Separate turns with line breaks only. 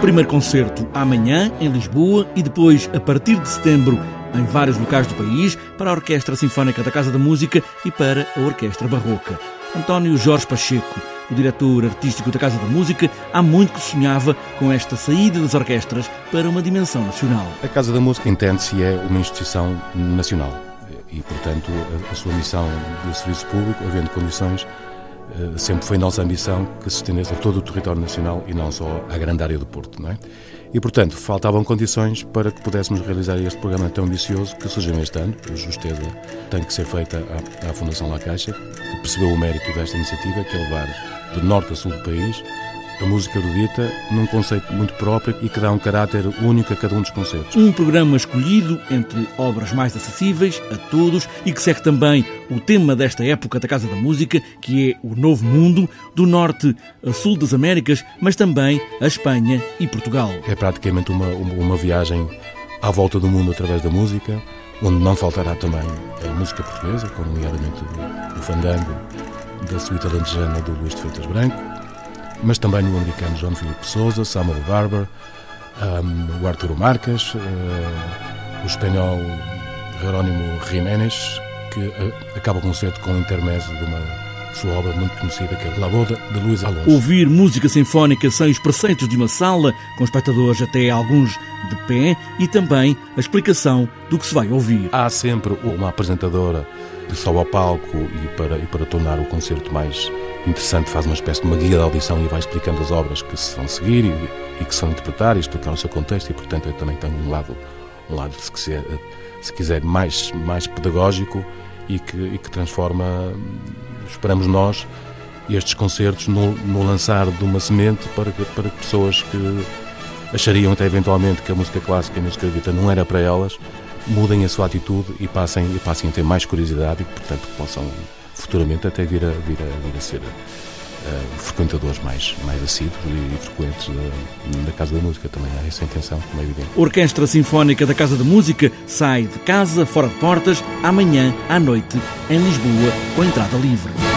primeiro concerto amanhã em Lisboa e depois, a partir de setembro, em vários locais do país, para a Orquestra Sinfónica da Casa da Música e para a Orquestra Barroca. António Jorge Pacheco, o diretor artístico da Casa da Música, há muito que sonhava com esta saída das orquestras para uma dimensão nacional.
A Casa da Música entende-se é uma instituição nacional e, portanto, a, sua missão de serviço público, havendo condições, sempre foi nossa ambição que se estendesse a todo o território nacional e não só à grande área do Porto, não é? E, portanto, faltavam condições para que pudéssemos realizar este programa tão ambicioso que surgiu este ano. A justeza tem que ser feita à, à Fundação La Caixa, que percebeu o mérito desta iniciativa, que é levar de norte a sul do país a música erudita num conceito muito próprio e que dá um caráter único a cada um dos concertos.
Um programa escolhido entre obras mais acessíveis a todos e que segue também o tema desta época da Casa da Música, que é o Novo Mundo, do norte a sul das Américas, mas também a Espanha e Portugal.
É praticamente uma, uma viagem à volta do mundo através da música, onde não faltará também a música portuguesa, como nomeadamente o fandango da suíte alentejana do Luís de Freitas Branco, mas também o americano John Philip Sousa, Samuel Barber, um, o Arturo Marques, uh, o espanhol Jerónimo Jiménez, que uh, acaba o concerto com o intermezzo de uma sua obra muito conhecida, que é La Boda, de Luís Alonso.
Ouvir música sinfónica sem os preceitos de uma sala, com espectadores até alguns de pé, e também a explicação do que se vai ouvir.
Há sempre uma apresentadora de só ao palco e para, e para tornar o concerto mais interessante faz uma espécie de uma guia de audição e vai explicando as obras que se vão seguir e, e que se vão interpretar e explicar o seu contexto e portanto eu também tenho um lado um lado se quiser, se quiser mais mais pedagógico e que, e que transforma esperamos nós estes concertos no, no, lançar de uma semente para que, para pessoas que achariam até eventualmente que a música clássica e a música erudita não era para elas mudem a sua atitude e passem, e passem a ter mais curiosidade e portanto, possam futuramente até vir a, vir a, vir a ser uh, frequentadores mais, mais assíduos e, frequentes da, da, Casa da Música. Também há essa intenção, como é evidente.
Orquestra Sinfónica da Casa da Música sai de casa, fora de portas, amanhã à noite, em Lisboa, com entrada livre.